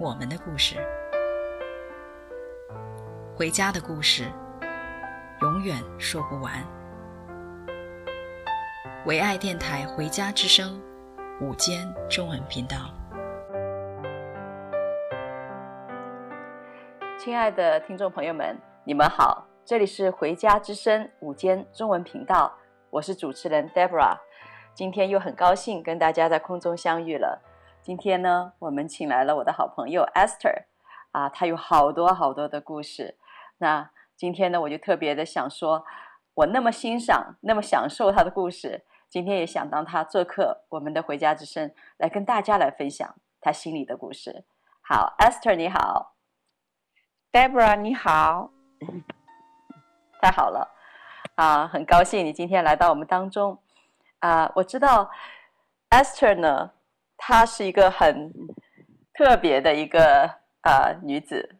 我们的故事，回家的故事，永远说不完。唯爱电台《回家之声》午间中文频道，亲爱的听众朋友们，你们好，这里是《回家之声》午间中文频道，我是主持人 Deborah，今天又很高兴跟大家在空中相遇了。今天呢，我们请来了我的好朋友 Esther，啊，她有好多好多的故事。那今天呢，我就特别的想说，我那么欣赏、那么享受她的故事，今天也想当她做客我们的回家之声，来跟大家来分享她心里的故事。好，Esther 你好，Deborah 你好，太好了，啊，很高兴你今天来到我们当中。啊，我知道 Esther 呢。她是一个很特别的一个呃女子，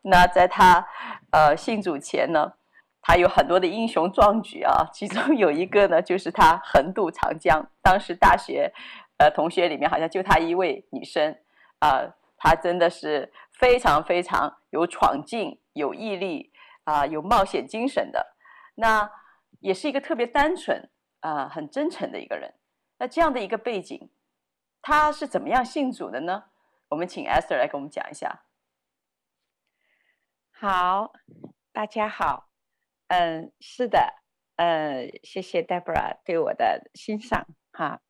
那在她呃信主前呢，她有很多的英雄壮举啊，其中有一个呢就是她横渡长江，当时大学呃同学里面好像就她一位女生啊，她真的是非常非常有闯劲、有毅力啊，有冒险精神的，那也是一个特别单纯啊，很真诚的一个人，那这样的一个背景。他是怎么样信主的呢？我们请 Esther 来给我们讲一下。好，大家好，嗯，是的，呃，谢谢 Deborah 对我的欣赏哈。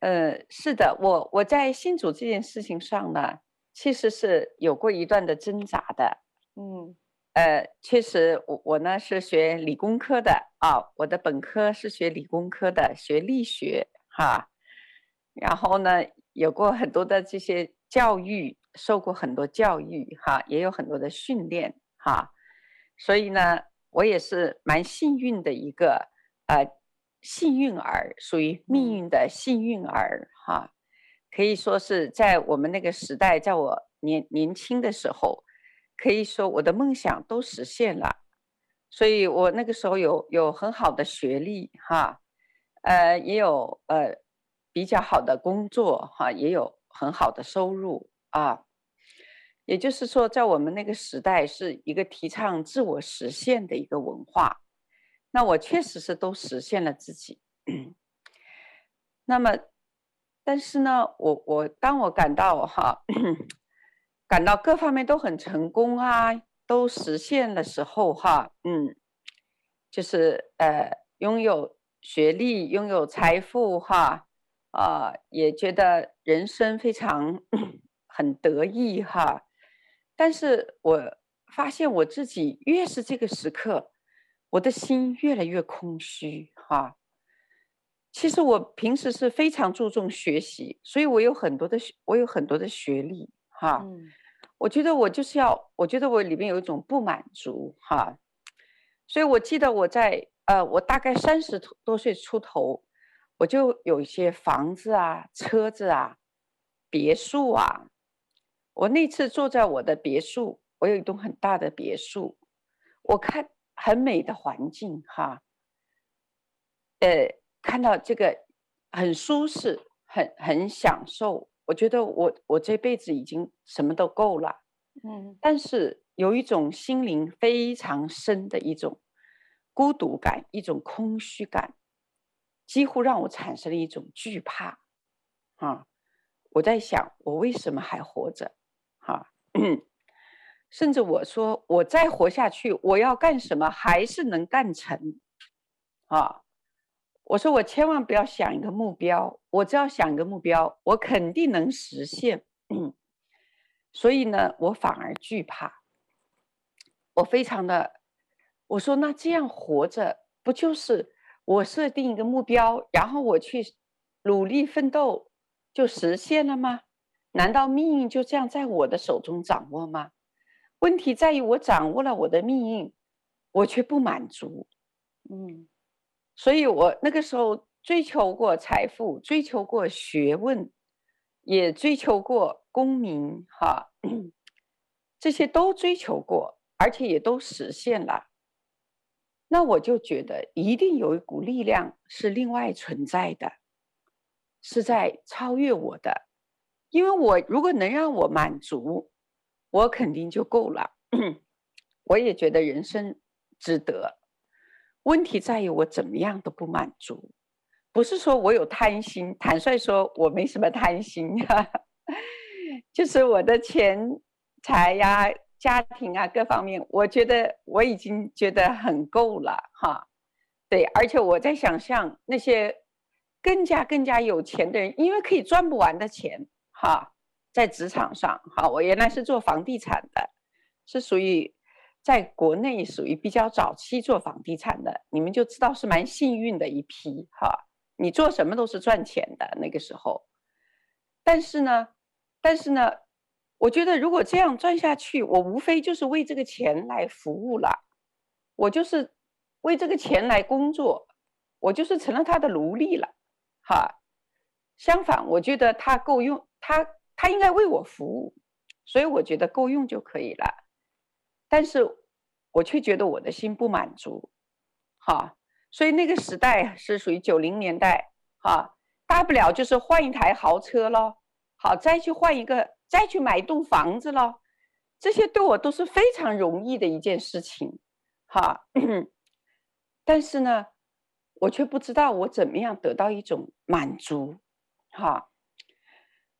呃，是的，我我在信主这件事情上呢，其实是有过一段的挣扎的。嗯，呃，确实我我呢是学理工科的啊，我的本科是学理工科的，学力学哈。然后呢，有过很多的这些教育，受过很多教育，哈，也有很多的训练，哈，所以呢，我也是蛮幸运的一个，呃，幸运儿，属于命运的幸运儿，哈，可以说是在我们那个时代，在我年年轻的时候，可以说我的梦想都实现了，所以我那个时候有有很好的学历，哈，呃，也有呃。比较好的工作哈，也有很好的收入啊。也就是说，在我们那个时代，是一个提倡自我实现的一个文化。那我确实是都实现了自己。那么，但是呢，我我当我感到哈，感到各方面都很成功啊，都实现的时候哈，嗯，就是呃，拥有学历，拥有财富哈。呃，也觉得人生非常很得意哈，但是我发现我自己越是这个时刻，我的心越来越空虚哈。其实我平时是非常注重学习，所以我有很多的我有很多的学历哈。嗯、我觉得我就是要，我觉得我里面有一种不满足哈。所以我记得我在呃，我大概三十多岁出头。我就有一些房子啊、车子啊、别墅啊。我那次坐在我的别墅，我有一栋很大的别墅，我看很美的环境哈。呃，看到这个很舒适，很很享受。我觉得我我这辈子已经什么都够了。嗯，但是有一种心灵非常深的一种孤独感，一种空虚感。几乎让我产生了一种惧怕，啊！我在想，我为什么还活着？哈，甚至我说，我再活下去，我要干什么，还是能干成？啊！我说，我千万不要想一个目标，我只要想一个目标，我肯定能实现。所以呢，我反而惧怕。我非常的，我说，那这样活着，不就是？我设定一个目标，然后我去努力奋斗，就实现了吗？难道命运就这样在我的手中掌握吗？问题在于我掌握了我的命运，我却不满足。嗯，所以我那个时候追求过财富，追求过学问，也追求过功名，哈，这些都追求过，而且也都实现了。那我就觉得一定有一股力量是另外存在的，是在超越我的，因为我如果能让我满足，我肯定就够了。我也觉得人生值得。问题在于我怎么样都不满足，不是说我有贪心，坦率说我没什么贪心，就是我的钱财呀。家庭啊，各方面，我觉得我已经觉得很够了哈。对，而且我在想象那些更加更加有钱的人，因为可以赚不完的钱哈，在职场上哈，我原来是做房地产的，是属于在国内属于比较早期做房地产的，你们就知道是蛮幸运的一批哈。你做什么都是赚钱的那个时候，但是呢，但是呢。我觉得如果这样赚下去，我无非就是为这个钱来服务了，我就是为这个钱来工作，我就是成了他的奴隶了，哈。相反，我觉得他够用，他他应该为我服务，所以我觉得够用就可以了。但是我却觉得我的心不满足，哈。所以那个时代是属于九零年代，哈，大不了就是换一台豪车咯，好，再去换一个。再去买一栋房子了，这些对我都是非常容易的一件事情，哈。但是呢，我却不知道我怎么样得到一种满足，哈。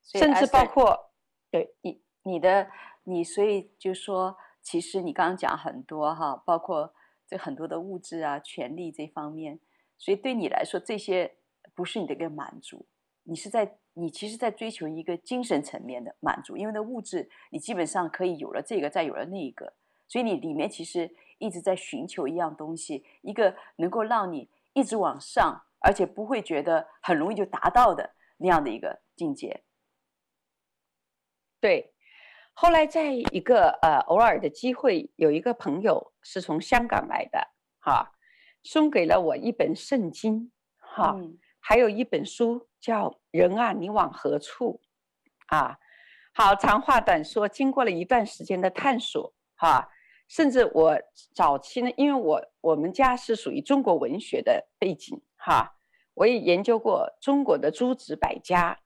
甚至包括对你你的你，所以就说，其实你刚刚讲很多哈，包括这很多的物质啊、权利这方面，所以对你来说，这些不是你的一个满足，你是在。你其实，在追求一个精神层面的满足，因为那物质，你基本上可以有了这个，再有了那一个，所以你里面其实一直在寻求一样东西，一个能够让你一直往上，而且不会觉得很容易就达到的那样的一个境界。对，后来在一个呃偶尔的机会，有一个朋友是从香港来的，哈，送给了我一本圣经，哈。嗯还有一本书叫《人啊，你往何处》啊，好，长话短说，经过了一段时间的探索，哈、啊，甚至我早期呢，因为我我们家是属于中国文学的背景，哈、啊，我也研究过中国的诸子百家，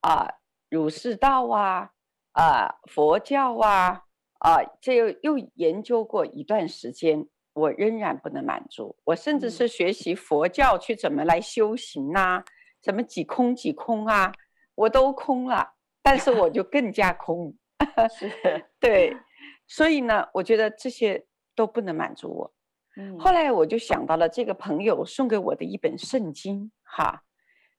啊，儒释道啊，啊，佛教啊，啊，这又又研究过一段时间。我仍然不能满足，我甚至是学习佛教去怎么来修行啊，怎么几空几空啊，我都空了，但是我就更加空，是，对，所以呢，我觉得这些都不能满足我。嗯，后来我就想到了这个朋友送给我的一本圣经，哈，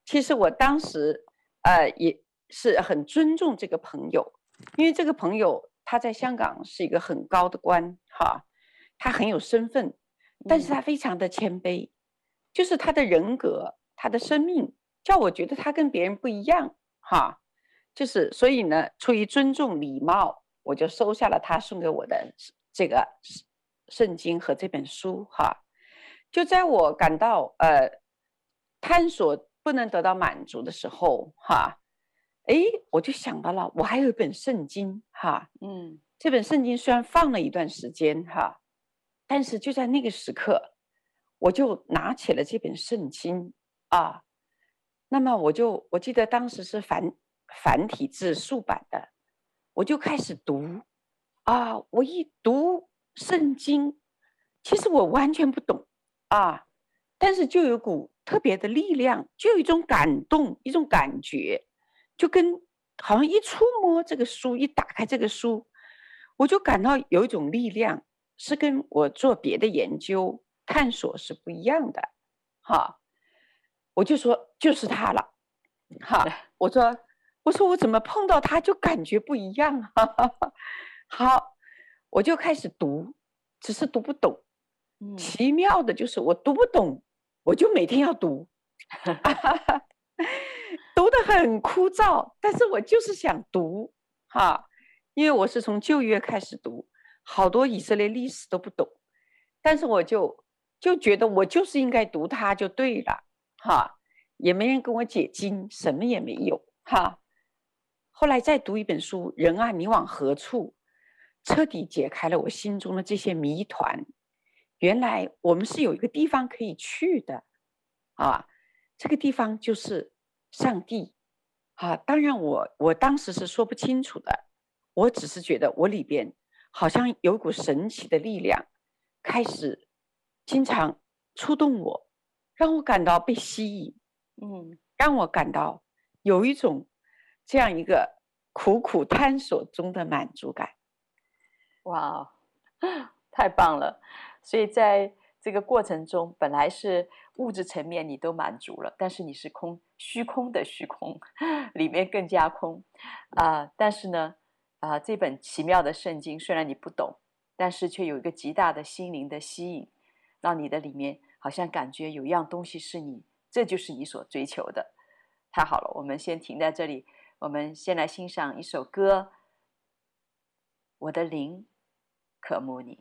其实我当时呃也是很尊重这个朋友，因为这个朋友他在香港是一个很高的官，哈。他很有身份，但是他非常的谦卑，嗯、就是他的人格，他的生命，叫我觉得他跟别人不一样，哈，就是所以呢，出于尊重礼貌，我就收下了他送给我的这个圣经和这本书，哈，就在我感到呃探索不能得到满足的时候，哈，哎，我就想到了，我还有一本圣经，哈，嗯，这本圣经虽然放了一段时间，哈。但是就在那个时刻，我就拿起了这本圣经啊。那么我就我记得当时是繁繁体字竖版的，我就开始读啊。我一读圣经，其实我完全不懂啊，但是就有股特别的力量，就有一种感动，一种感觉，就跟好像一触摸这个书，一打开这个书，我就感到有一种力量。是跟我做别的研究探索是不一样的，哈，我就说就是他了，哈，我说我说我怎么碰到他就感觉不一样，哈哈哈，好，我就开始读，只是读不懂，奇妙的就是我读不懂，我就每天要读，哈哈哈。读的很枯燥，但是我就是想读哈，因为我是从旧约开始读，好多以色列历史都不懂，但是我就就觉得我就是应该读它就对了哈，也没人跟我解经，什么也没有哈。后来再读一本书《人啊，你往何处》，彻底解开了我心中的这些谜团。原来我们是有一个地方可以去的啊，这个地方就是。上帝，啊，当然我我当时是说不清楚的，我只是觉得我里边好像有股神奇的力量，开始经常触动我，让我感到被吸引，嗯，让我感到有一种这样一个苦苦探索中的满足感。哇，太棒了！所以在这个过程中，本来是物质层面你都满足了，但是你是空。虚空的虚空，里面更加空啊、呃！但是呢，啊、呃，这本奇妙的圣经虽然你不懂，但是却有一个极大的心灵的吸引，让你的里面好像感觉有一样东西是你，这就是你所追求的。太好了，我们先停在这里，我们先来欣赏一首歌，《我的灵渴慕你》。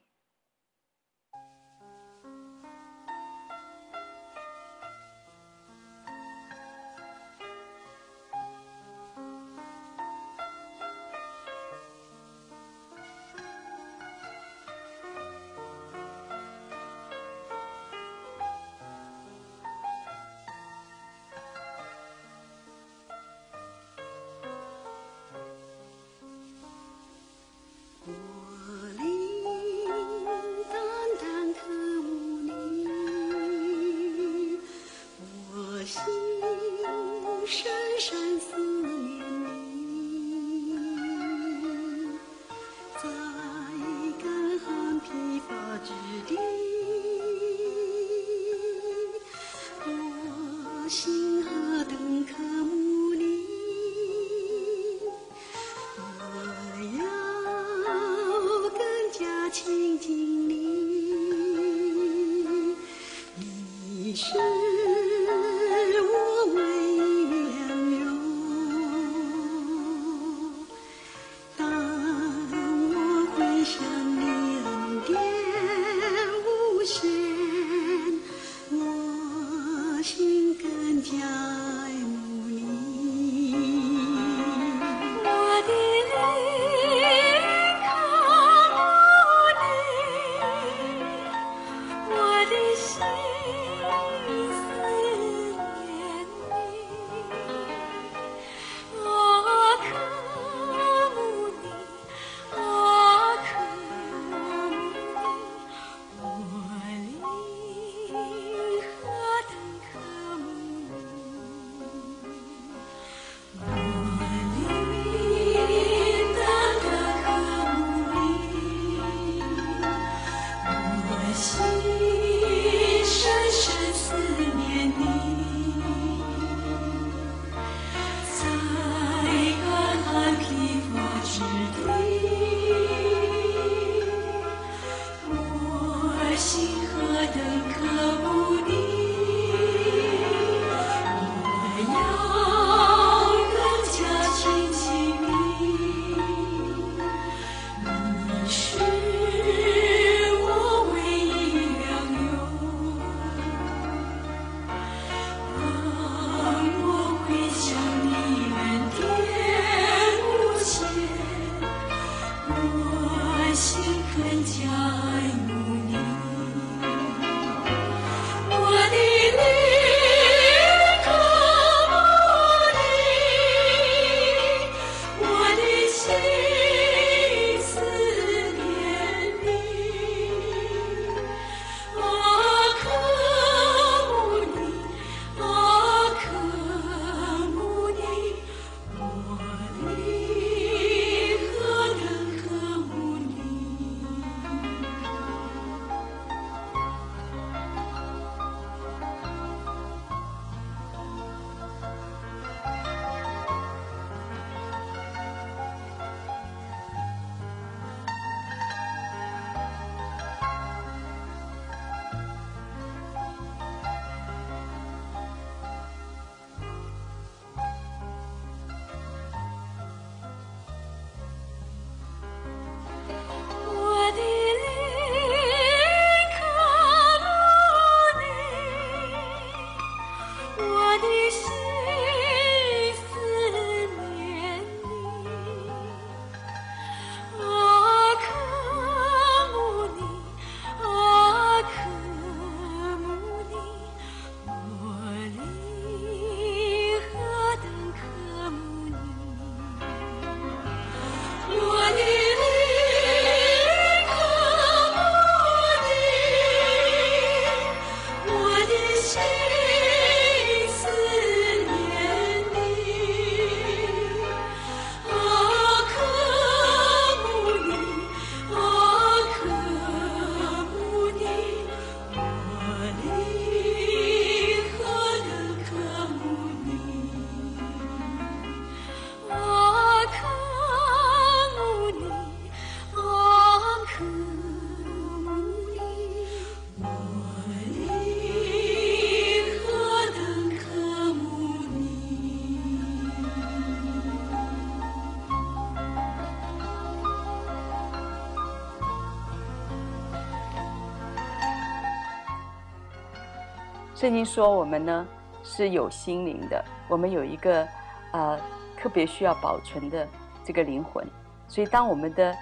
圣经说我们呢是有心灵的，我们有一个呃特别需要保存的这个灵魂，所以当我们的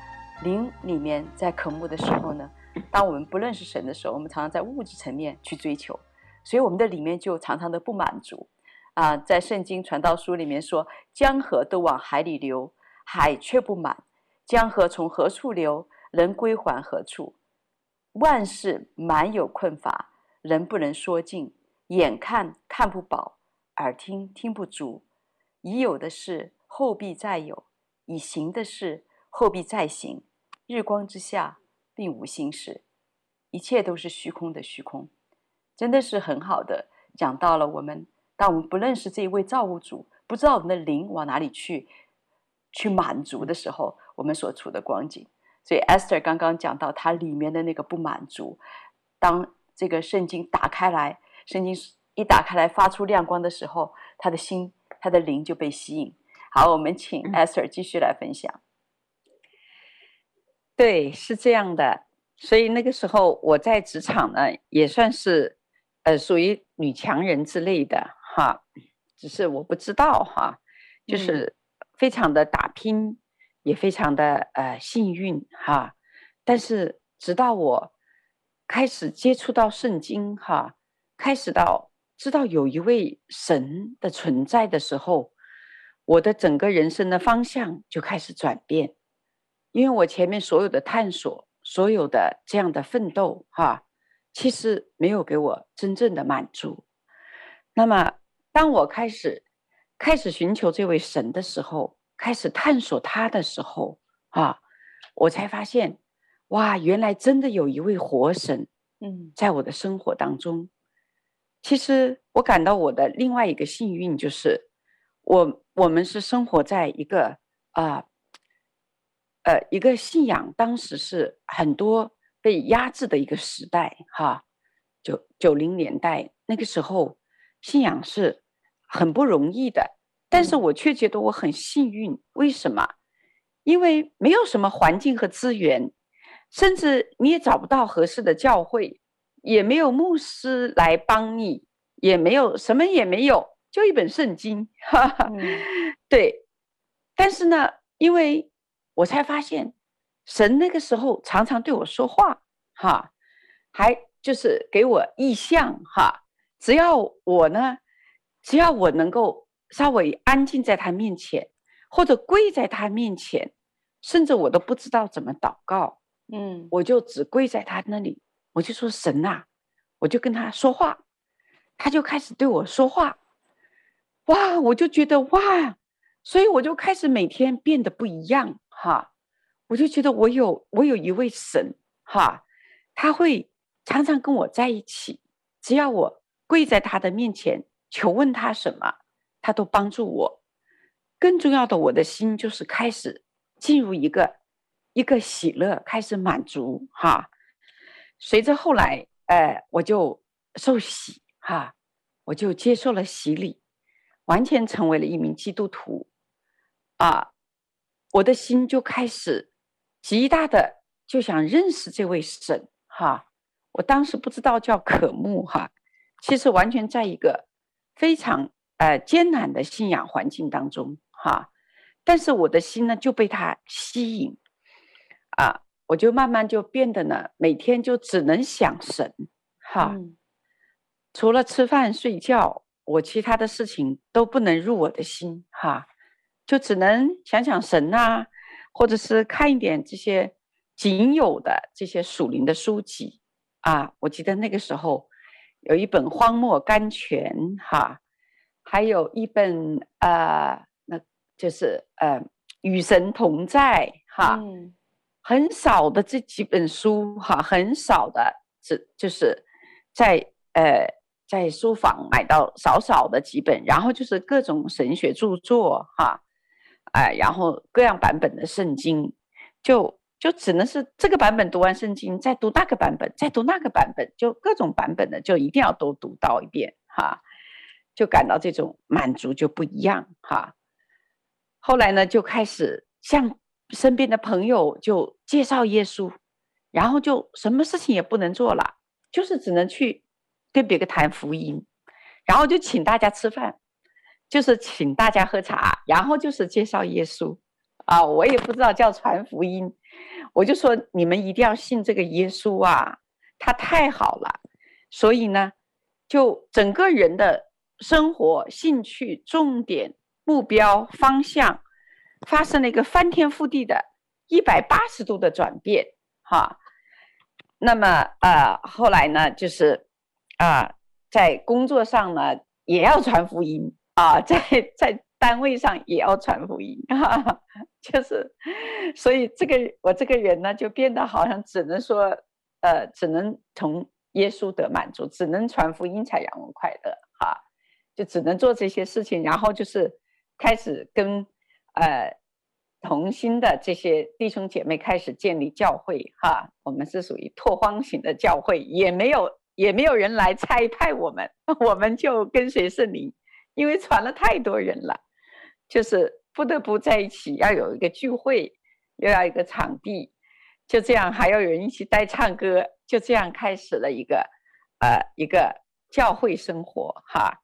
灵里面在渴慕的时候呢，当我们不认识神的时候，我们常常在物质层面去追求，所以我们的里面就常常的不满足。啊、在圣经传道书里面说，江河都往海里流，海却不满；江河从何处流，能归还何处？万事满有困乏，人不能说尽；眼看看不饱，耳听听不足。已有的事后必再有，已行的事后必再行。日光之下并无新事，一切都是虚空的虚空。真的是很好的讲到了我们。当我们不认识这一位造物主，不知道我们的灵往哪里去，去满足的时候，我们所处的光景。所以 Esther 刚刚讲到他里面的那个不满足。当这个圣经打开来，圣经一打开来发出亮光的时候，他的心、他的灵就被吸引。好，我们请 Esther 继续来分享。对，是这样的。所以那个时候我在职场呢，也算是呃属于女强人之类的。哈，只是我不知道哈，就是非常的打拼，嗯、也非常的呃幸运哈。但是直到我开始接触到圣经哈，开始到知道有一位神的存在的时候，我的整个人生的方向就开始转变。因为我前面所有的探索，所有的这样的奋斗哈，其实没有给我真正的满足。那么。当我开始开始寻求这位神的时候，开始探索他的时候，啊，我才发现，哇，原来真的有一位活神，嗯，在我的生活当中。其实我感到我的另外一个幸运就是，我我们是生活在一个啊，呃，一个信仰当时是很多被压制的一个时代，哈，九九零年代那个时候，信仰是。很不容易的，但是我却觉得我很幸运。为什么？因为没有什么环境和资源，甚至你也找不到合适的教会，也没有牧师来帮你，也没有什么也没有，就一本圣经。哈哈，对。但是呢，因为我才发现，神那个时候常常对我说话，哈，还就是给我意象，哈。只要我呢。只要我能够稍微安静在他面前，或者跪在他面前，甚至我都不知道怎么祷告，嗯，我就只跪在他那里，我就说神呐，我就跟他说话，他就开始对我说话，哇，我就觉得哇，所以我就开始每天变得不一样哈，我就觉得我有我有一位神哈，他会常常跟我在一起，只要我跪在他的面前。求问他什么，他都帮助我。更重要的，我的心就是开始进入一个一个喜乐，开始满足哈。随着后来，呃，我就受洗哈，我就接受了洗礼，完全成为了一名基督徒啊。我的心就开始极大的就想认识这位神哈。我当时不知道叫渴慕哈，其实完全在一个。非常呃艰难的信仰环境当中哈，但是我的心呢就被他吸引啊，我就慢慢就变得呢，每天就只能想神哈，嗯、除了吃饭睡觉，我其他的事情都不能入我的心哈，就只能想想神呐、啊，或者是看一点这些仅有的这些属灵的书籍啊，我记得那个时候。有一本《荒漠甘泉》哈，还有一本呃，那就是呃《与神同在》哈，嗯、很少的这几本书哈，很少的，这就是在呃在书房买到少少的几本，然后就是各种神学著作哈，哎、然后各样版本的圣经就。就只能是这个版本读完圣经，再读那个版本，再读那个版本，就各种版本的，就一定要都读到一遍哈，就感到这种满足就不一样哈。后来呢，就开始向身边的朋友就介绍耶稣，然后就什么事情也不能做了，就是只能去跟别个谈福音，然后就请大家吃饭，就是请大家喝茶，然后就是介绍耶稣。啊，我也不知道叫传福音，我就说你们一定要信这个耶稣啊，他太好了，所以呢，就整个人的生活、兴趣、重点、目标、方向发生了一个翻天覆地的一百八十度的转变，哈。那么，呃，后来呢，就是，啊、在工作上呢，也要传福音啊、在在单位上也要传福音，哈哈，就是，所以这个我这个人呢，就变得好像只能说，呃，只能从耶稣得满足，只能传福音才让我快乐，哈，就只能做这些事情，然后就是开始跟，呃。同心的这些弟兄姐妹开始建立教会，哈，我们是属于拓荒型的教会，也没有也没有人来差派我们，我们就跟随圣灵，因为传了太多人了，就是不得不在一起，要有一个聚会，又要一个场地，就这样还要有人一起带唱歌，就这样开始了一个呃一个教会生活，哈。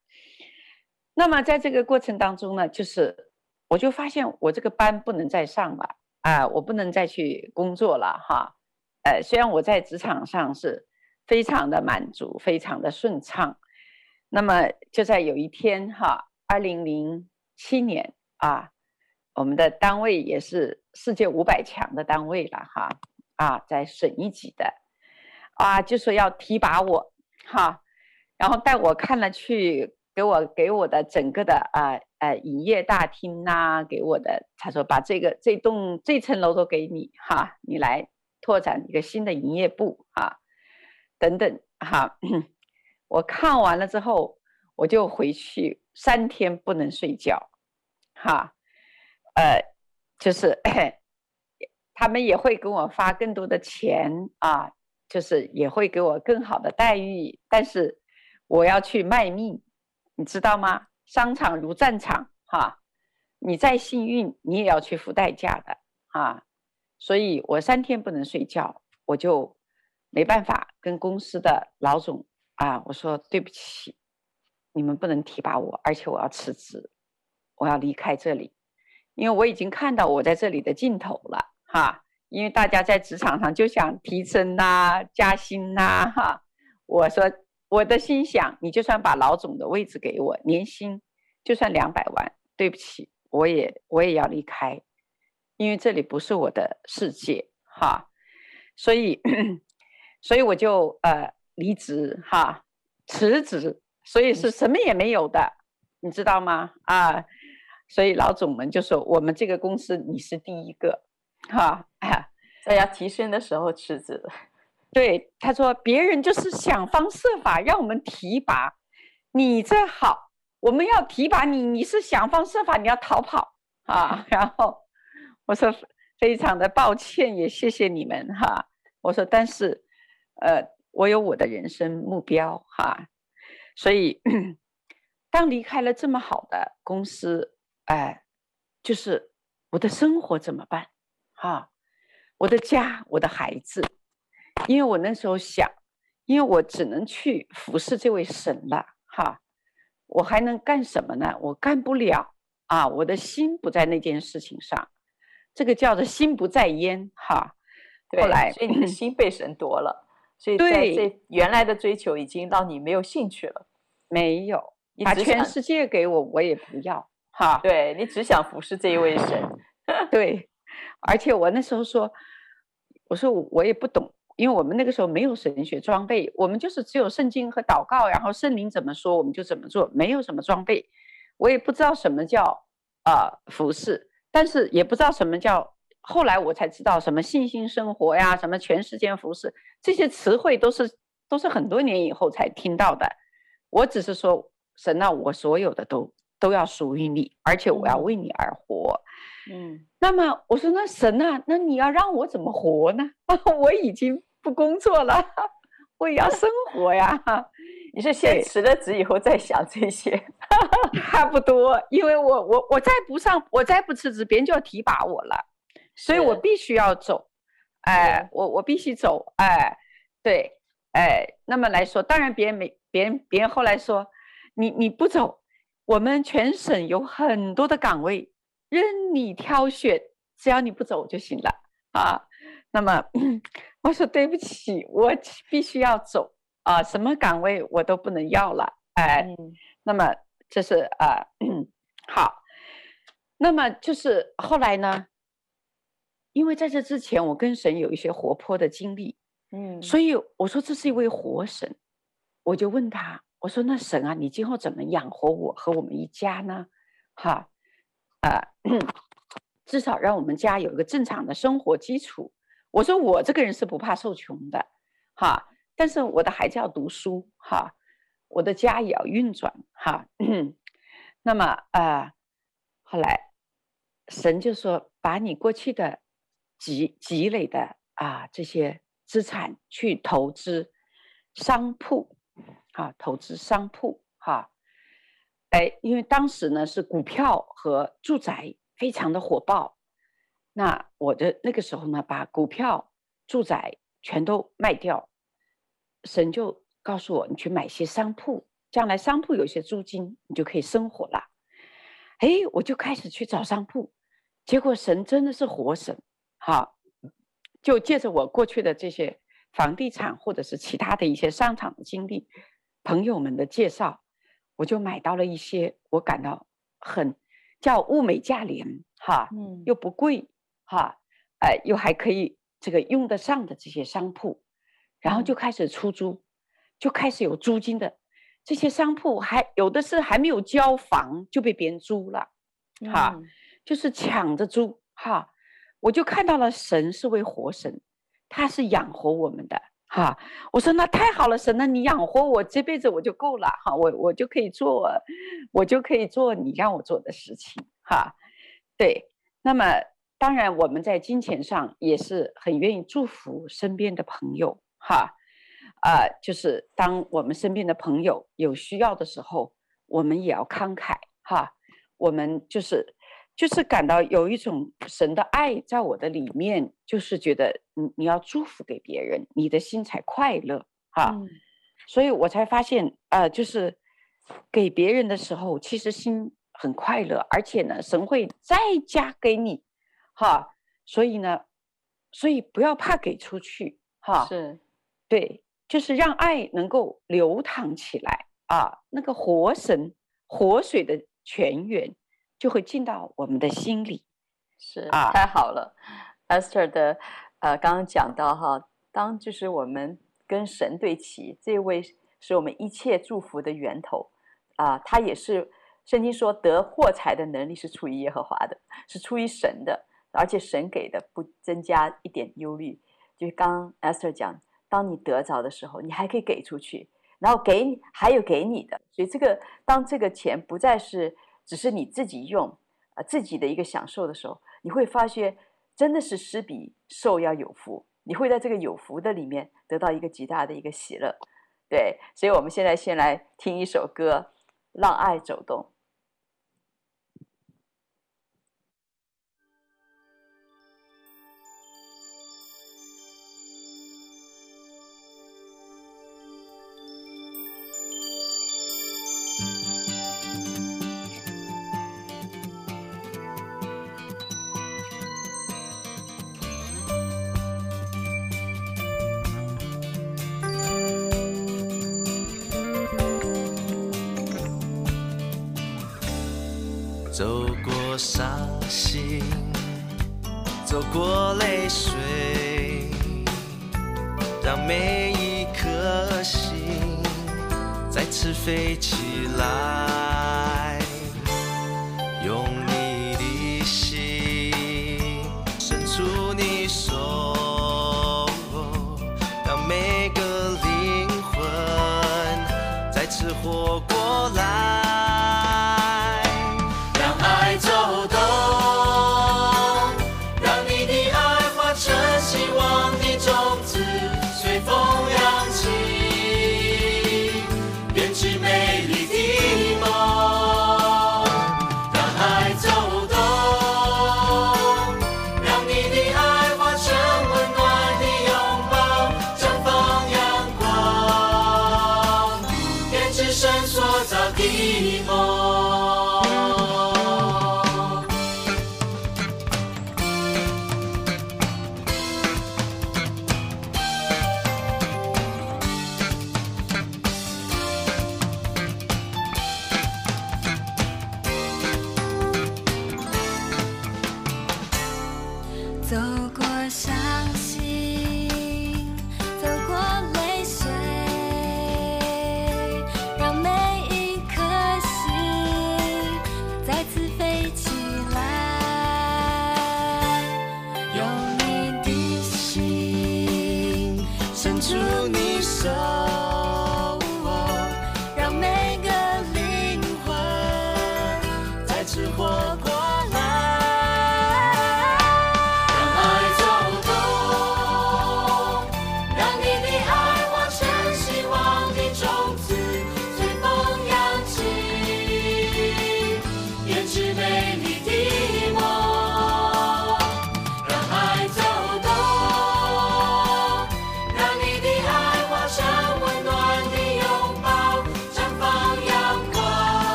那么在这个过程当中呢，就是。我就发现我这个班不能再上了啊，我不能再去工作了哈。呃，虽然我在职场上是非常的满足，非常的顺畅。那么就在有一天哈，二零零七年啊，我们的单位也是世界五百强的单位了哈啊，在省一级的啊，就说要提拔我哈，然后带我看了去。给我给我的整个的啊呃，呃营业大厅呐、给我的他说把这个这栋这层楼都给你哈，你来拓展一个新的营业部啊，等等哈。我看完了之后，我就回去三天不能睡觉，哈，呃，就是 他们也会给我发更多的钱啊，就是也会给我更好的待遇，但是我要去卖命。你知道吗？商场如战场，哈！你再幸运，你也要去付代价的，啊！所以我三天不能睡觉，我就没办法跟公司的老总啊，我说对不起，你们不能提拔我，而且我要辞职，我要离开这里，因为我已经看到我在这里的尽头了，哈！因为大家在职场上就想提升呐、加薪呐、哈！我说。我的心想，你就算把老总的位置给我，年薪就算两百万，对不起，我也我也要离开，因为这里不是我的世界，哈，所以，所以我就呃离职哈，辞职，所以是什么也没有的，你知道吗？啊，所以老总们就说，我们这个公司你是第一个，哈，在要提升的时候辞职。对，他说别人就是想方设法让我们提拔，你这好，我们要提拔你，你是想方设法你要逃跑啊。然后我说非常的抱歉，也谢谢你们哈。我说但是，呃，我有我的人生目标哈，所以当离开了这么好的公司，哎，就是我的生活怎么办？哈，我的家，我的孩子。因为我那时候想，因为我只能去服侍这位神了，哈，我还能干什么呢？我干不了啊！我的心不在那件事情上，这个叫做心不在焉，哈。后来，所以你的心被神夺了，所以在这原来的追求已经让你没有兴趣了。没有，把全世界给我，我也不要，哈。对，你只想服侍这一位神，对，而且我那时候说，我说我也不懂。因为我们那个时候没有神学装备，我们就是只有圣经和祷告，然后圣灵怎么说我们就怎么做，没有什么装备。我也不知道什么叫啊、呃、服饰，但是也不知道什么叫。后来我才知道什么信心生活呀，什么全世界服饰，这些词汇都是都是很多年以后才听到的。我只是说神啊，我所有的都都要属于你，而且我要为你而活。嗯，那么我说那神啊，那你要让我怎么活呢？我已经。不工作了，我也要生活呀。你是先辞了职以后再想这些？差不多，因为我我我再不上，我再不辞职，别人就要提拔我了，所以我必须要走。哎，我我必须走。哎，对，哎，那么来说，当然别人没别人别人后来说，你你不走，我们全省有很多的岗位任你挑选，只要你不走就行了啊。那么 我说对不起，我必须要走啊，什么岗位我都不能要了，哎，嗯、那么这是啊，好，那么就是后来呢，因为在这之前我跟神有一些活泼的经历。嗯，所以我说这是一位活神，我就问他，我说那神啊，你今后怎么养活我和我们一家呢？哈，啊，至少让我们家有一个正常的生活基础。我说我这个人是不怕受穷的，哈，但是我的孩子要读书，哈，我的家也要运转，哈。那么啊，呃，后来神就说，把你过去的积积累的啊这些。资产去投资商铺，啊，投资商铺，哈，哎，因为当时呢是股票和住宅非常的火爆，那我的那个时候呢，把股票、住宅全都卖掉，神就告诉我，你去买些商铺，将来商铺有些租金，你就可以生活了。哎，我就开始去找商铺，结果神真的是活神，哈。就借着我过去的这些房地产或者是其他的一些商场的经历，朋友们的介绍，我就买到了一些我感到很叫物美价廉哈，嗯，又不贵哈，呃，又还可以这个用得上的这些商铺，然后就开始出租，就开始有租金的这些商铺，还有的是还没有交房就被别人租了，哈，就是抢着租哈。我就看到了神是位活神，他是养活我们的哈。我说那太好了，神，那你养活我这辈子我就够了哈，我我就可以做，我就可以做你让我做的事情哈。对，那么当然我们在金钱上也是很愿意祝福身边的朋友哈，啊、呃，就是当我们身边的朋友有需要的时候，我们也要慷慨哈，我们就是。就是感到有一种神的爱在我的里面，就是觉得你你要祝福给别人，你的心才快乐哈。嗯、所以我才发现，呃，就是给别人的时候，其实心很快乐，而且呢，神会再加给你哈。所以呢，所以不要怕给出去哈。是，对，就是让爱能够流淌起来啊，那个活神活水的泉源。就会进到我们的心里，是啊，太好了。Esther 的呃，刚刚讲到哈，当就是我们跟神对齐，这位是我们一切祝福的源头啊，他也是圣经说得获财的能力是出于耶和华的，是出于神的，而且神给的不增加一点忧虑。就是刚 Esther 讲，当你得着的时候，你还可以给出去，然后给你还有给你的，所以这个当这个钱不再是。只是你自己用，啊，自己的一个享受的时候，你会发现真的是施比受要有福。你会在这个有福的里面得到一个极大的一个喜乐，对。所以，我们现在先来听一首歌，《让爱走动》。走过伤心，走过泪水，让每一颗心再次飞起来，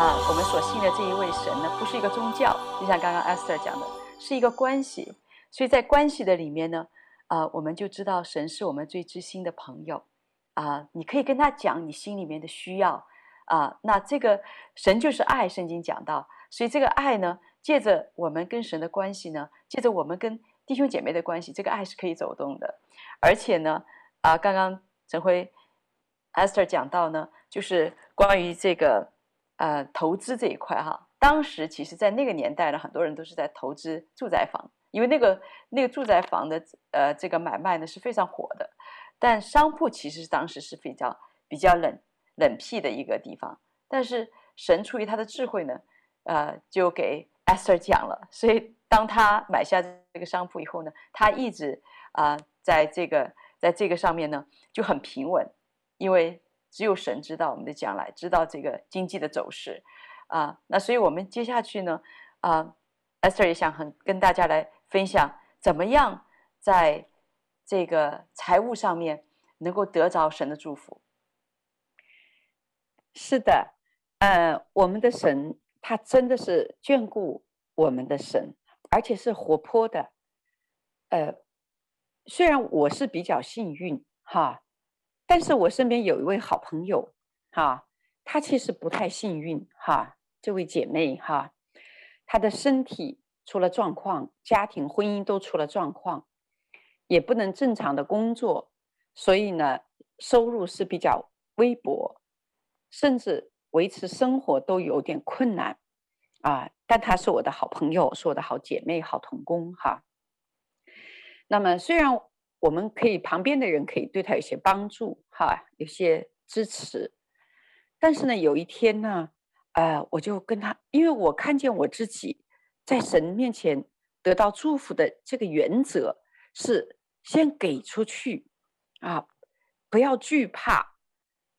啊，我们所信的这一位神呢，不是一个宗教，就像刚刚 Esther 讲的，是一个关系。所以在关系的里面呢，啊、我们就知道神是我们最知心的朋友啊、你可以跟他讲你心里面的需要啊、那这个神就是爱，圣经讲到，所以这个爱呢，借着我们跟神的关系呢，借着我们跟弟兄姐妹的关系，这个爱是可以走动的。而且呢，啊、刚刚陈辉 Esther 讲到呢，就是关于这个。呃，投资这一块哈，当时其实，在那个年代呢，很多人都是在投资住宅房，因为那个那个住宅房的呃这个买卖呢是非常火的。但商铺其实当时是比较比较冷冷僻的一个地方。但是神出于他的智慧呢，呃，就给 Esther 讲了。所以当他买下这个商铺以后呢，他一直啊、在这个在这个上面呢就很平稳，因为。只有神知道我们的将来，知道这个经济的走势，啊，那所以我们接下去呢，啊，Esther 也想很跟大家来分享，怎么样在这个财务上面能够得着神的祝福。是的，呃，我们的神他真的是眷顾我们的神，而且是活泼的。呃，虽然我是比较幸运，哈。但是我身边有一位好朋友，哈，她其实不太幸运，哈，这位姐妹，哈，她的身体出了状况，家庭、婚姻都出了状况，也不能正常的工作，所以呢，收入是比较微薄，甚至维持生活都有点困难，啊，但她是我的好朋友，是我的好姐妹、好同工，哈。那么虽然。我们可以旁边的人可以对他有些帮助，哈，有些支持。但是呢，有一天呢，呃，我就跟他，因为我看见我自己在神面前得到祝福的这个原则是先给出去，啊，不要惧怕，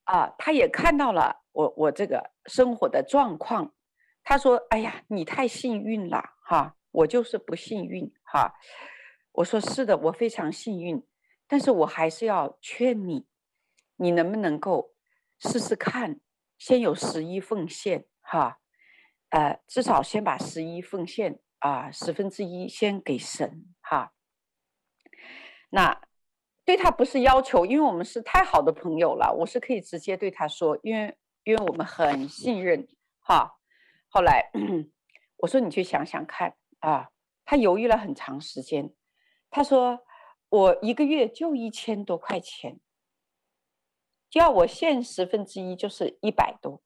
啊，他也看到了我我这个生活的状况，他说：“哎呀，你太幸运了，哈，我就是不幸运，哈。”我说是的，我非常幸运，但是我还是要劝你，你能不能够试试看，先有十一奉献哈，呃，至少先把十一奉献啊，十分之一先给神哈。那对他不是要求，因为我们是太好的朋友了，我是可以直接对他说，因为因为我们很信任哈。后来 我说你去想想看啊，他犹豫了很长时间，他说我一个月就一千多块钱，就要我现十分之一就是一百多。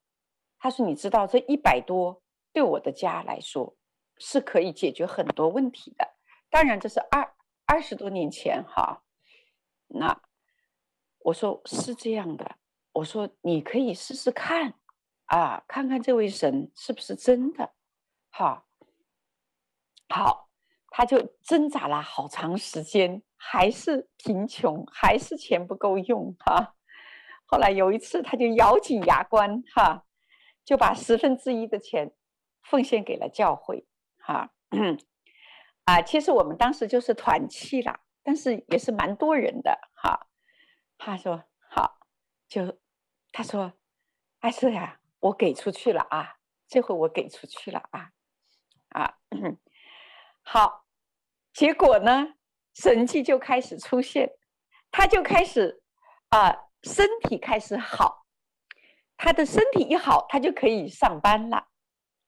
他说你知道这一百多对我的家来说是可以解决很多问题的，当然这是二二十多年前哈。那我说是这样的，我说你可以试试看啊，看看这位神是不是真的，好，好，他就挣扎了好长时间，还是贫穷，还是钱不够用哈。后来有一次，他就咬紧牙关哈，就把十分之一的钱奉献给了教会哈。啊，其实我们当时就是团契了。但是也是蛮多人的哈，他说好，就他说，艾瑟呀，我给出去了啊，这回我给出去了啊，啊，好，结果呢，神迹就开始出现，他就开始啊，身体开始好，他的身体一好，他就可以上班了。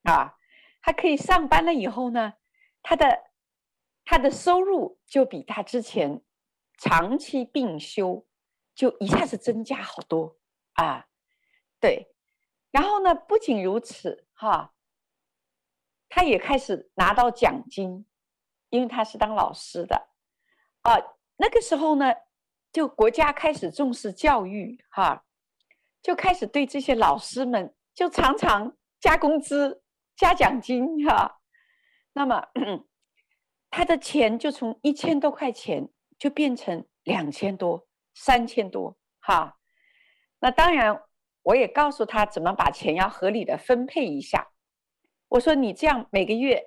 啊，他可以上班了以后呢，他的。他的收入就比他之前长期病休就一下子增加好多。啊，对，然后呢，不仅如此哈，他也开始拿到奖金，因为他是当老师的啊。那个时候呢，就国家开始重视教育哈，就开始对这些老师们就常常加工资、加奖金哈。那么。他的钱就从一千多块钱就变成两千多、三千多，哈。那当然，我也告诉他怎么把钱要合理的分配一下。我说你这样每个月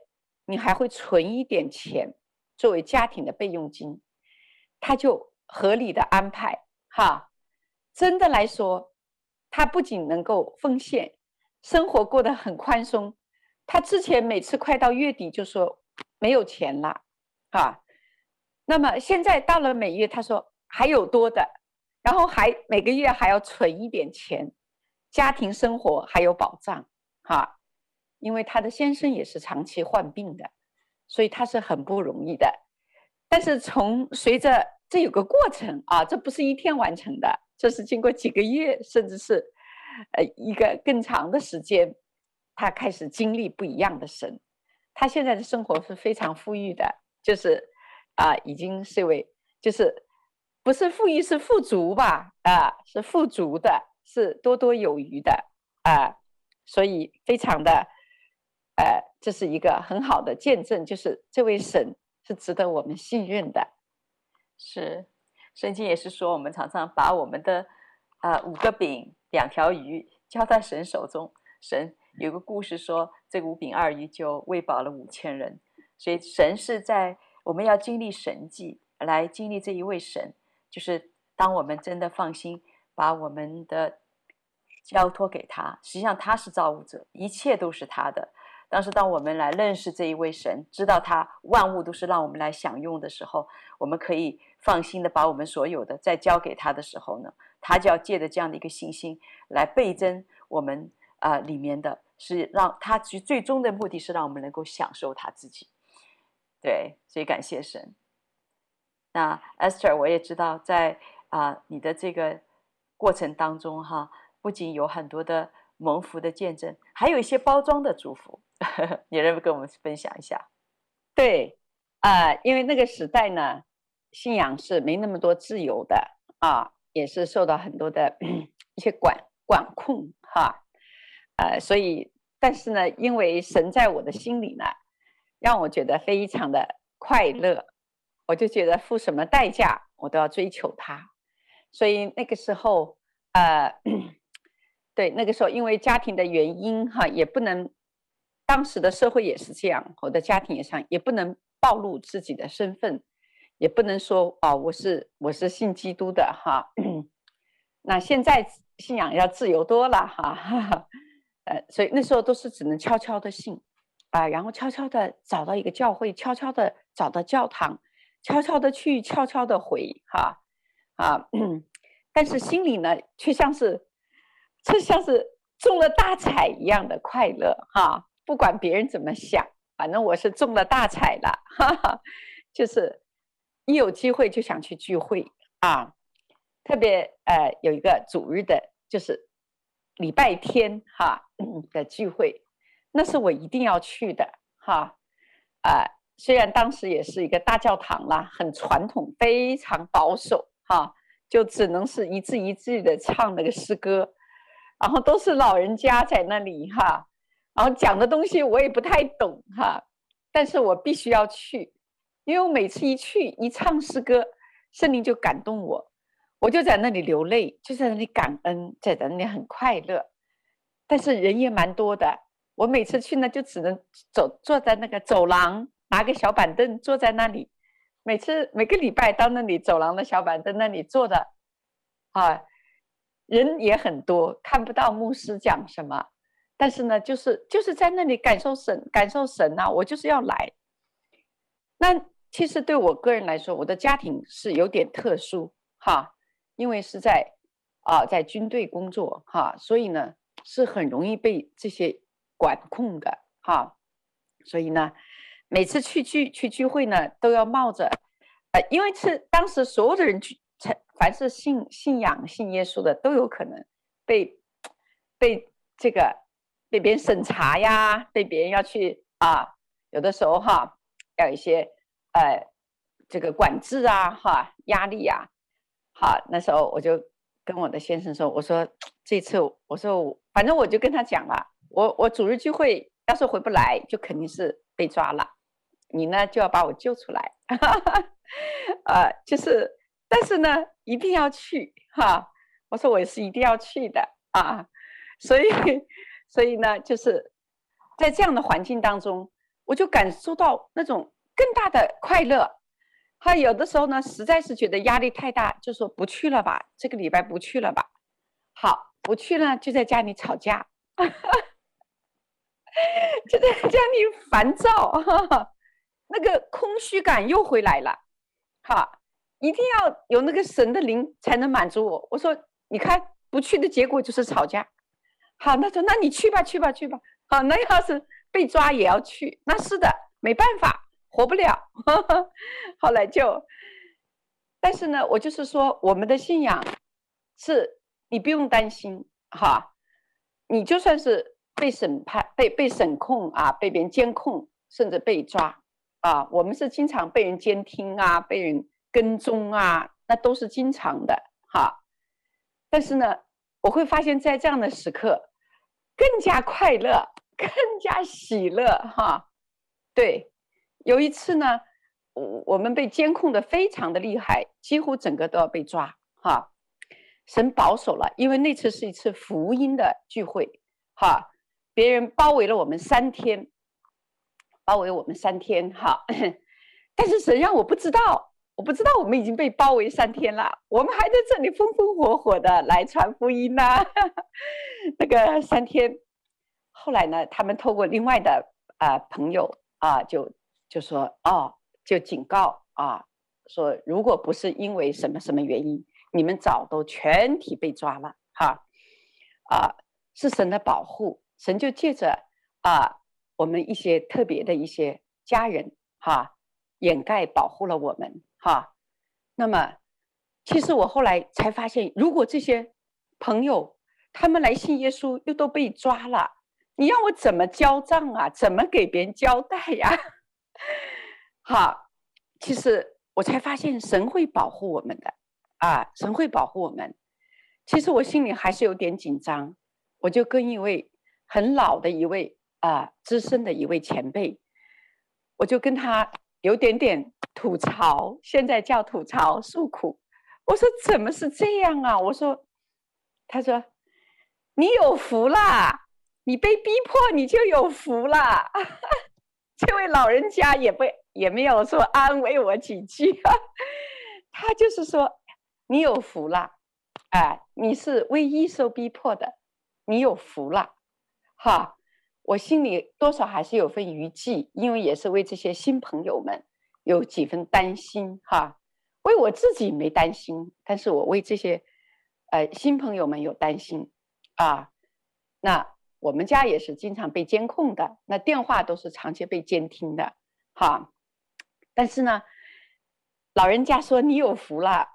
你还会存一点钱作为家庭的备用金，他就合理的安排，哈。真的来说，他不仅能够奉献，生活过得很宽松。他之前每次快到月底就说。没有钱了，啊，那么现在到了每月，他说还有多的，然后还每个月还要存一点钱，家庭生活还有保障，哈，因为他的先生也是长期患病的，所以他是很不容易的。但是从随着这有个过程啊，这不是一天完成的，这是经过几个月，甚至是呃一个更长的时间，他开始经历不一样的神。他现在的生活是非常富裕的，就是啊，已经是为就是不是富裕是富足吧？啊，是富足的，是多多有余的啊，所以非常的呃，这是一个很好的见证，就是这位神是值得我们信任的。是，圣经也是说，我们常常把我们的啊、呃、五个饼两条鱼交在神手中，神。有个故事说，这个五饼二鱼就喂饱了五千人，所以神是在我们要经历神迹来经历这一位神，就是当我们真的放心把我们的交托给他，实际上他是造物者，一切都是他的。但是当我们来认识这一位神，知道他万物都是让我们来享用的时候，我们可以放心的把我们所有的再交给他的时候呢，他就要借着这样的一个信心来倍增我们。啊、里面的是让他其最终的目的是让我们能够享受他自己，对，所以感谢神。那 Esther，我也知道在啊、你的这个过程当中哈，不仅有很多的蒙福的见证，还有一些包装的祝福，呵呵，你能不能跟我们分享一下？对，啊、因为那个时代呢，信仰是没那么多自由的啊，也是受到很多的 一些管管控哈。呃，所以，但是呢，因为神在我的心里呢，让我觉得非常的快乐，我就觉得付什么代价我都要追求他。所以那个时候，呃，对，那个时候因为家庭的原因哈，也不能，当时的社会也是这样，我的家庭也像也不能暴露自己的身份，也不能说哦，我是我是信基督的哈。那现在信仰要自由多了哈。呃，所以那时候都是只能悄悄的信，啊、然后悄悄的找到一个教会，悄悄的找到教堂，悄悄的去，悄悄的回，哈啊，但是心里呢，却像是，就像是中了大彩一样的快乐，哈，不管别人怎么想，反正我是中了大彩了，哈哈，就是一有机会就想去聚会啊，特别呃有一个主日的，就是礼拜天哈的聚会，那是我一定要去的，哈，啊。虽然当时也是一个大教堂啦，很传统，非常保守，哈，就只能是一字一字的唱那个诗歌，然后都是老人家在那里，哈，然后讲的东西我也不太懂，哈，但是我必须要去，因为我每次一去一唱诗歌，圣灵就感动我，我就在那里流泪，就在那里感恩，在那里很快乐，但是人也蛮多的，我每次去呢就只能走坐在那个走廊。拿个小板凳坐在那里，每次每个礼拜到那里走廊的小板凳那里坐着，啊，人也很多，看不到牧师讲什么，但是呢，就是就是在那里感受神，感受神啊，我就是要来。那其实对我个人来说，我的家庭是有点特殊哈，因为是在啊在军队工作哈，所以呢是很容易被这些管控的哈，所以呢。每次去聚去聚会呢，都要冒着，呃，因为是当时所有的人去，凡是信信仰信耶稣的，都有可能被被这个被别人审查呀，被别人要去啊，有的时候哈，要一些呃这个管制啊，哈，压力呀，好，那时候我就跟我的先生说，我说这次我说反正我就跟他讲了，我我主日聚会要是回不来，就肯定是被抓了。你呢就要把我救出来，哈哈，呃，就是，但是呢，一定要去哈。我说我也是一定要去的啊，所以，所以呢，就是在这样的环境当中，我就感受到那种更大的快乐。还有的时候呢，实在是觉得压力太大，就说不去了吧，这个礼拜不去了吧。好，不去了，就在家里吵架，哈哈，就在家里烦躁，哈哈。那个空虚感又回来了，哈，一定要有那个神的灵才能满足我。我说，你看不去的结果就是吵架。好，那说那你去吧，去吧，去吧。好，那要是被抓也要去，那是的，没办法，活不了。呵呵，后来就，但是呢，我就是说，我们的信仰是你不用担心，哈，你就算是被审判、被被审控啊，被别人监控，甚至被抓。啊，我们是经常被人监听啊，被人跟踪啊，那都是经常的哈。但是呢，我会发现，在这样的时刻，更加快乐，更加喜乐哈。对，有一次呢，我我们被监控的非常的厉害，几乎整个都要被抓哈。神保守了，因为那次是一次福音的聚会哈，别人包围了我们三天。包围我们三天，哈，但是神让我不知道，我不知道我们已经被包围三天了，我们还在这里风风火火的来传福音呢。那个三天，后来呢，他们透过另外的啊、朋友啊，就就说哦，就警告啊，说如果不是因为什么什么原因，你们早都全体被抓了，哈，啊，是神的保护，神就借着啊。我们一些特别的一些家人哈，掩盖保护了我们哈。那么，其实我后来才发现，如果这些朋友他们来信耶稣又都被抓了，你让我怎么交账啊？怎么给别人交代呀？好，其实我才发现神会保护我们的啊，神会保护我们。其实我心里还是有点紧张，我就跟一位很老的一位。啊，资深的一位前辈，我就跟他有点点吐槽，现在叫吐槽诉苦。我说怎么是这样啊？我说，他说你有福啦，你被逼迫你就有福啦。这位老人家也不也没有说安慰我几句，他就是说你有福啦，哎，你是唯一受逼迫的，你有福了，哈。我心里多少还是有份余悸，因为也是为这些新朋友们有几分担心哈。为我自己没担心，但是我为这些呃新朋友们有担心啊。那我们家也是经常被监控的，那电话都是长期被监听的哈。但是呢，老人家说你有福了，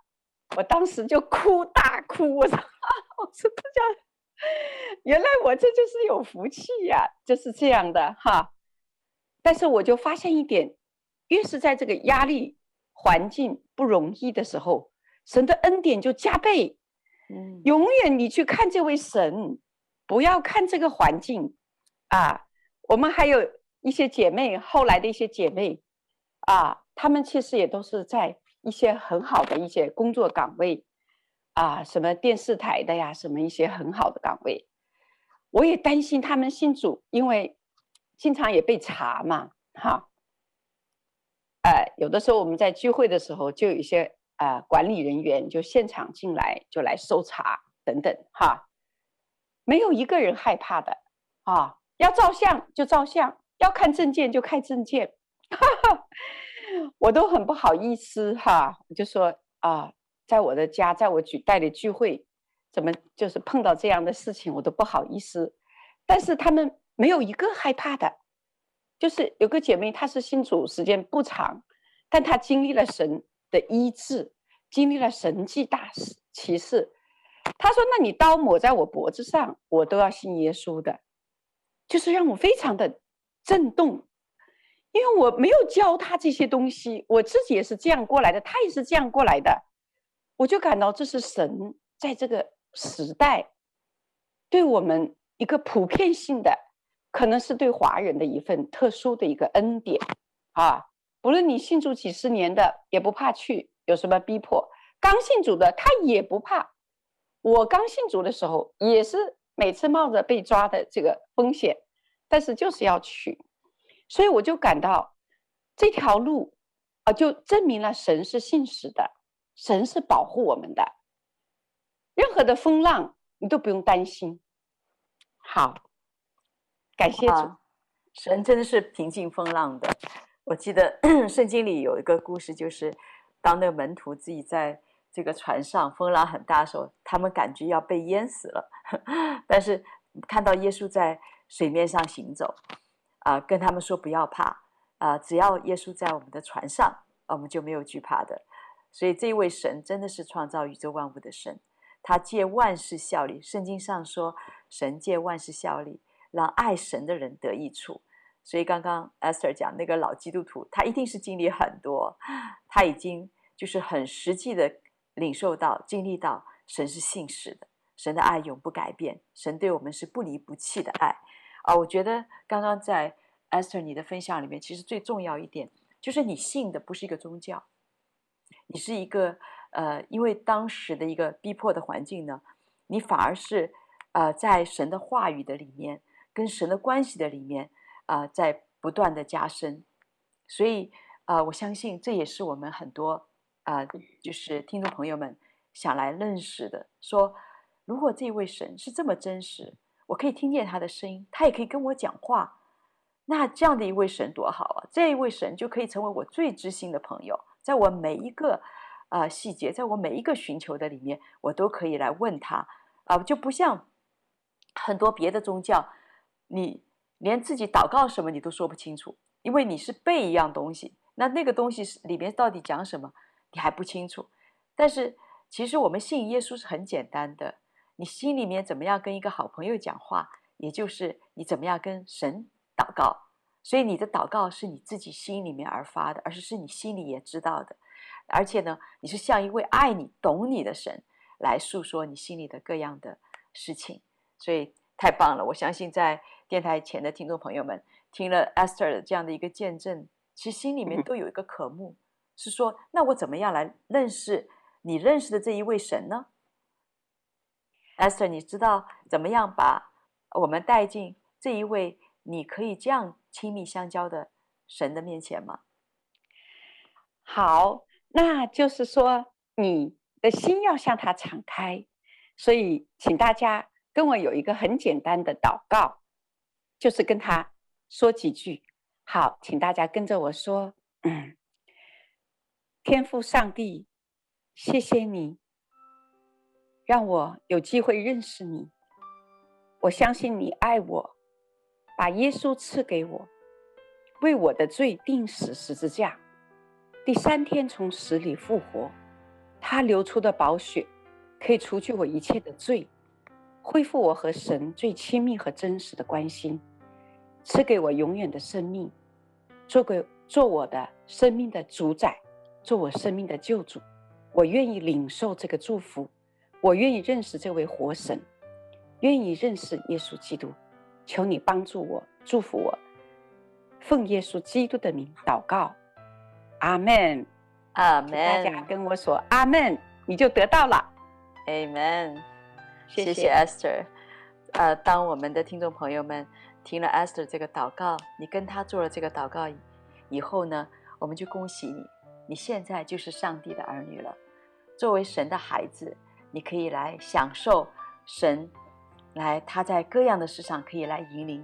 我当时就哭大哭，我说 我说大家。原来我这就是有福气呀，就是这样的哈。但是我就发现一点，越是在这个压力环境不容易的时候，神的恩典就加倍。嗯，永远你去看这位神，不要看这个环境啊。我们还有一些姐妹，后来的一些姐妹啊，她们其实也都是在一些很好的一些工作岗位。啊，什么电视台的呀，什么一些很好的岗位，我也担心他们信主，因为经常也被查嘛，哈。呃，有的时候我们在聚会的时候，就有一些呃管理人员就现场进来就来搜查等等，哈，没有一个人害怕的啊，要照相就照相，要看证件就看证件，哈哈，我都很不好意思哈，我就说啊。在我的家，在我举带的聚会，怎么就是碰到这样的事情，我都不好意思。但是他们没有一个害怕的，就是有个姐妹，她是信主时间不长，但她经历了神的医治，经历了神迹大事奇事。她说：“那你刀抹在我脖子上，我都要信耶稣的。”就是让我非常的震动，因为我没有教她这些东西，我自己也是这样过来的，她也是这样过来的。我就感到这是神在这个时代对我们一个普遍性的，可能是对华人的一份特殊的一个恩典啊！不论你信主几十年的，也不怕去有什么逼迫；刚信主的，他也不怕。我刚信主的时候，也是每次冒着被抓的这个风险，但是就是要去。所以我就感到这条路啊，就证明了神是信实的。神是保护我们的，任何的风浪你都不用担心。好，感谢主，神真的是平静风浪的。我记得 圣经里有一个故事，就是当那个门徒自己在这个船上，风浪很大的时候，他们感觉要被淹死了，但是看到耶稣在水面上行走，啊、跟他们说不要怕，啊、只要耶稣在我们的船上，我们就没有惧怕的。所以这位神真的是创造宇宙万物的神，他借万事效力。圣经上说，神借万事效力，让爱神的人得益处。所以刚刚 Esther 讲那个老基督徒，他一定是经历很多，他已经就是很实际的领受到、经历到神是信实的，神的爱永不改变，神对我们是不离不弃的爱。啊，我觉得刚刚在 Esther 你的分享里面，其实最重要一点就是你信的不是一个宗教。你是一个呃，因为当时的一个逼迫的环境呢，你反而是呃，在神的话语的里面，跟神的关系的里面啊、呃，在不断的加深。所以啊、呃，我相信这也是我们很多啊、呃，就是听众朋友们想来认识的。说，如果这一位神是这么真实，我可以听见他的声音，他也可以跟我讲话，那这样的一位神多好啊！这一位神就可以成为我最知心的朋友。在我每一个啊、细节，在我每一个寻求的里面，我都可以来问他啊、就不像很多别的宗教，你连自己祷告什么你都说不清楚，因为你是背一样东西，那那个东西是里面到底讲什么，你还不清楚。但是其实我们信耶稣是很简单的，你心里面怎么样跟一个好朋友讲话，也就是你怎么样跟神祷告。所以你的祷告是你自己心里面而发的，而是是你心里也知道的，而且呢，你是向一位爱你、懂你的神来诉说你心里的各样的事情，所以太棒了！我相信在电台前的听众朋友们听了 Esther 的这样的一个见证，其实心里面都有一个渴慕，是说，那我怎么样来认识你认识的这一位神呢？Esther，你知道怎么样把我们带进这一位你可以这样亲密相交的神的面前吗？好，那就是说你的心要向他敞开，所以请大家跟我有一个很简单的祷告，就是跟他说几句。好，请大家跟着我说：“嗯，天父上帝，谢谢你让我有机会认识你。我相信你爱我，把耶稣赐给我，为我的罪钉死十字架，第三天从死里复活。他流出的宝血可以除去我一切的罪，恢复我和神最亲密和真实的关心，赐给我永远的生命，做个做我的生命的主宰，做我生命的救主。我愿意领受这个祝福，我愿意认识这位活神，愿意认识耶稣基督。求你帮助我，祝福我，奉耶稣基督的名祷告，阿门。阿门！大家跟我说阿门，你就得到了。阿门！谢谢 Esther。呃，当我们的听众朋友们听了 Esther 这个祷告，你跟他做了这个祷告以后呢，我们就恭喜你，你现在就是上帝的儿女了。作为神的孩子，你可以来享受神来他在各样的事上可以来引领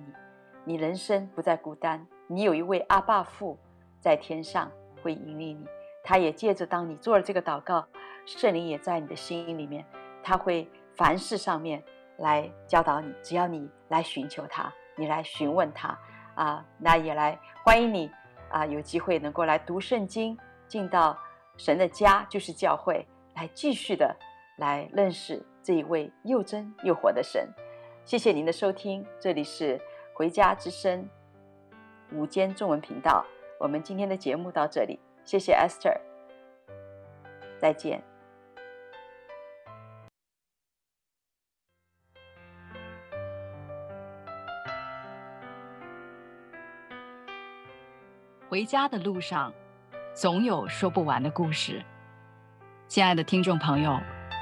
你，你人生不再孤单，你有一位阿爸父在天上会引领你。他也借着当你做了这个祷告，圣灵也在你的心里面，他会凡事上面来教导你。只要你来寻求他，你来询问他，啊，那也来欢迎你啊，有机会能够来读圣经，进到神的家，就是教会，来继续的来认识这一位又真又活的神。谢谢您的收听，这里是回家之声午间中文频道，我们今天的节目到这里。谢谢 Esther，再见。回家的路上，总有说不完的故事。亲爱的听众朋友，